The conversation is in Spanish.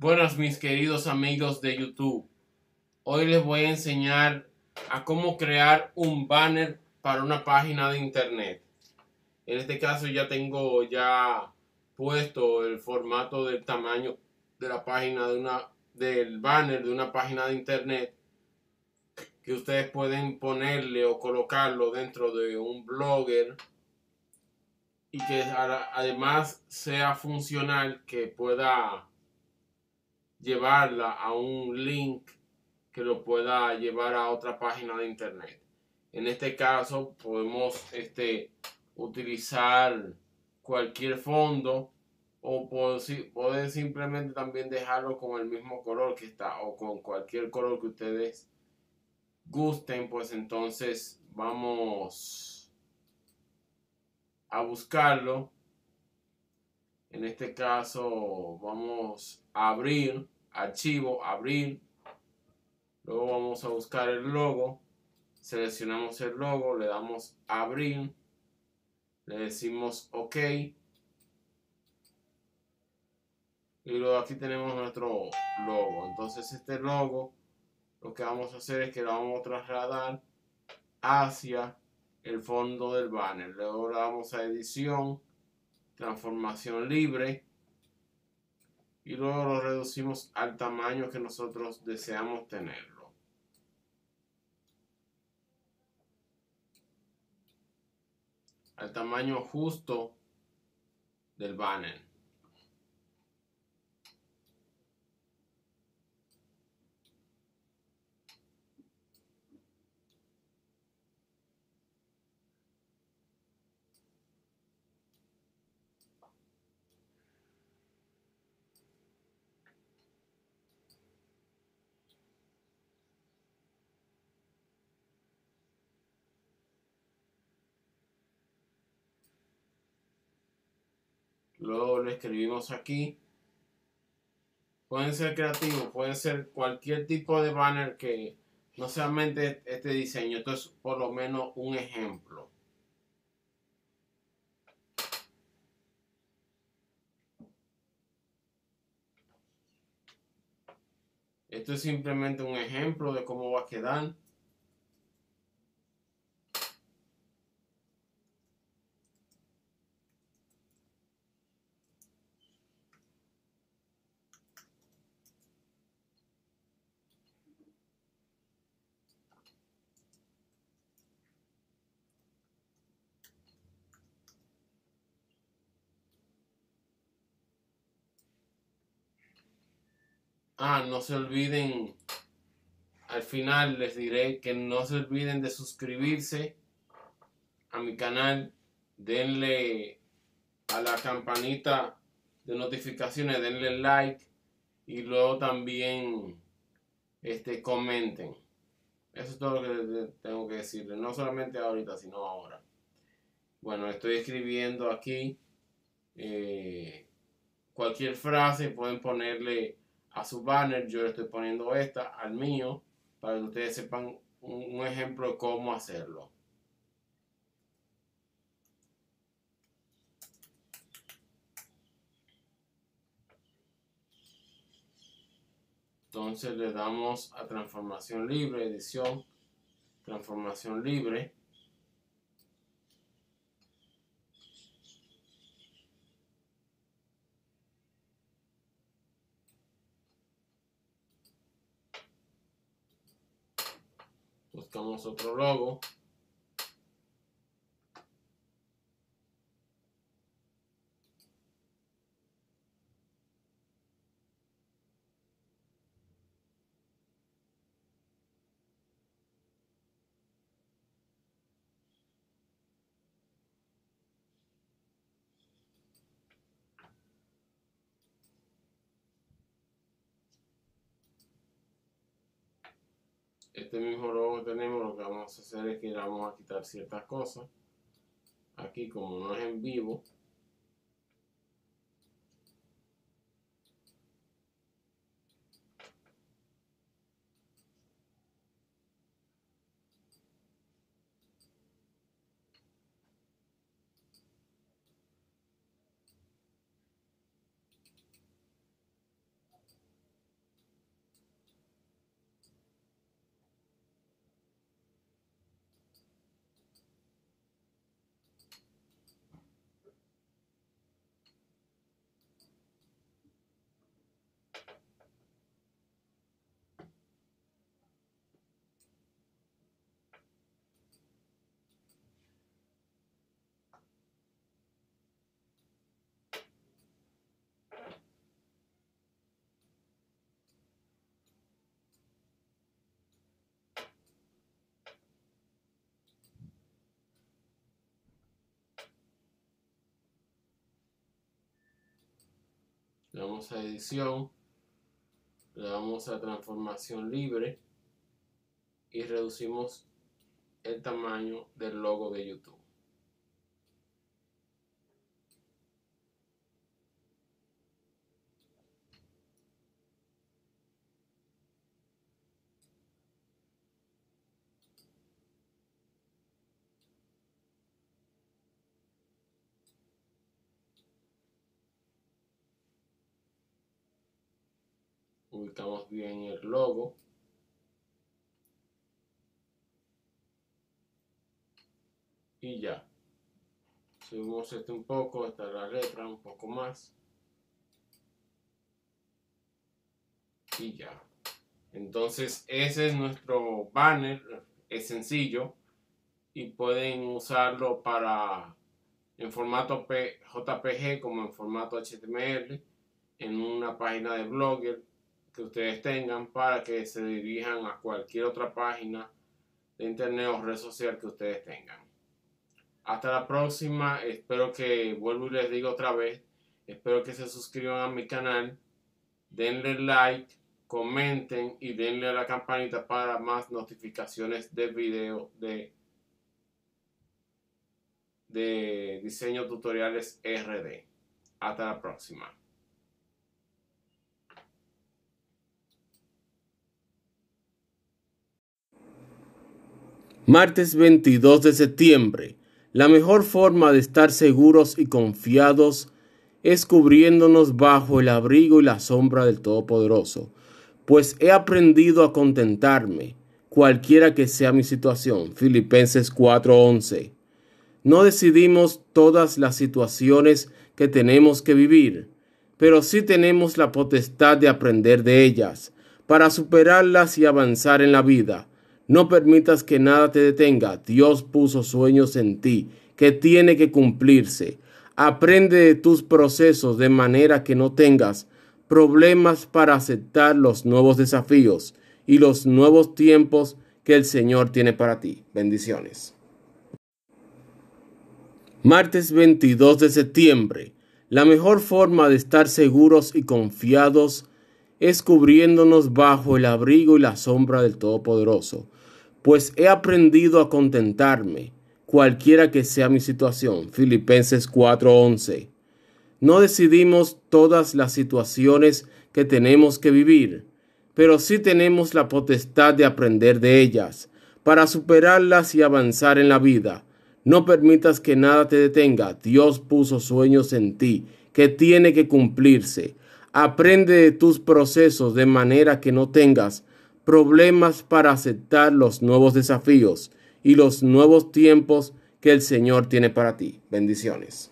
Buenas mis queridos amigos de YouTube. Hoy les voy a enseñar a cómo crear un banner para una página de internet. En este caso ya tengo ya puesto el formato del tamaño de la página de una del banner de una página de internet que ustedes pueden ponerle o colocarlo dentro de un blogger y que además sea funcional que pueda llevarla a un link que lo pueda llevar a otra página de internet. En este caso podemos este, utilizar cualquier fondo o poder simplemente también dejarlo con el mismo color que está o con cualquier color que ustedes gusten pues entonces vamos a buscarlo en este caso vamos a abrir archivo abrir. Luego vamos a buscar el logo. Seleccionamos el logo le damos abrir. Le decimos ok. Y luego aquí tenemos nuestro logo. Entonces este logo lo que vamos a hacer es que lo vamos a trasladar hacia el fondo del banner. Luego le damos a edición transformación libre y luego lo reducimos al tamaño que nosotros deseamos tenerlo. Al tamaño justo del banner Luego lo escribimos aquí. Pueden ser creativos, pueden ser cualquier tipo de banner que no solamente este diseño. Esto es por lo menos un ejemplo. Esto es simplemente un ejemplo de cómo va a quedar. Ah, no se olviden, al final les diré que no se olviden de suscribirse a mi canal, denle a la campanita de notificaciones, denle like y luego también este, comenten. Eso es todo lo que tengo que decirles, no solamente ahorita, sino ahora. Bueno, estoy escribiendo aquí eh, cualquier frase, pueden ponerle a su banner, yo le estoy poniendo esta al mío para que ustedes sepan un, ejemplo de cómo hacerlo. Entonces le damos a transformación libre, edición, transformación libre. Buscamos otro logo este mismo logo que tenemos lo que vamos a hacer es que vamos a quitar ciertas cosas. Aquí como no es en vivo le damos a edición, le damos a transformación libre y reducimos el tamaño del logo de YouTube. Ubicamos bien el logo. Y ya. Subimos esto un poco hasta la letra un poco más. Y ya. Entonces ese es nuestro banner es sencillo y pueden usarlo para en formato JPG como en formato HTML en una página de Blogger que ustedes tengan para que se dirijan a cualquier otra página de internet o red social que ustedes tengan. Hasta la próxima, espero que, vuelvo y les digo otra vez, espero que se suscriban a mi canal, denle like, comenten y denle a la campanita para más notificaciones de video de, de diseño tutoriales RD. Hasta la próxima. Martes 22 de septiembre. La mejor forma de estar seguros y confiados es cubriéndonos bajo el abrigo y la sombra del Todopoderoso, pues he aprendido a contentarme, cualquiera que sea mi situación. Filipenses 4:11. No decidimos todas las situaciones que tenemos que vivir, pero sí tenemos la potestad de aprender de ellas, para superarlas y avanzar en la vida. No permitas que nada te detenga. Dios puso sueños en ti que tiene que cumplirse. Aprende de tus procesos de manera que no tengas problemas para aceptar los nuevos desafíos y los nuevos tiempos que el Señor tiene para ti. Bendiciones. Martes 22 de septiembre. La mejor forma de estar seguros y confiados es cubriéndonos bajo el abrigo y la sombra del Todopoderoso pues he aprendido a contentarme, cualquiera que sea mi situación. Filipenses 4:11. No decidimos todas las situaciones que tenemos que vivir, pero sí tenemos la potestad de aprender de ellas, para superarlas y avanzar en la vida. No permitas que nada te detenga. Dios puso sueños en ti que tiene que cumplirse. Aprende de tus procesos de manera que no tengas problemas para aceptar los nuevos desafíos y los nuevos tiempos que el Señor tiene para ti. Bendiciones.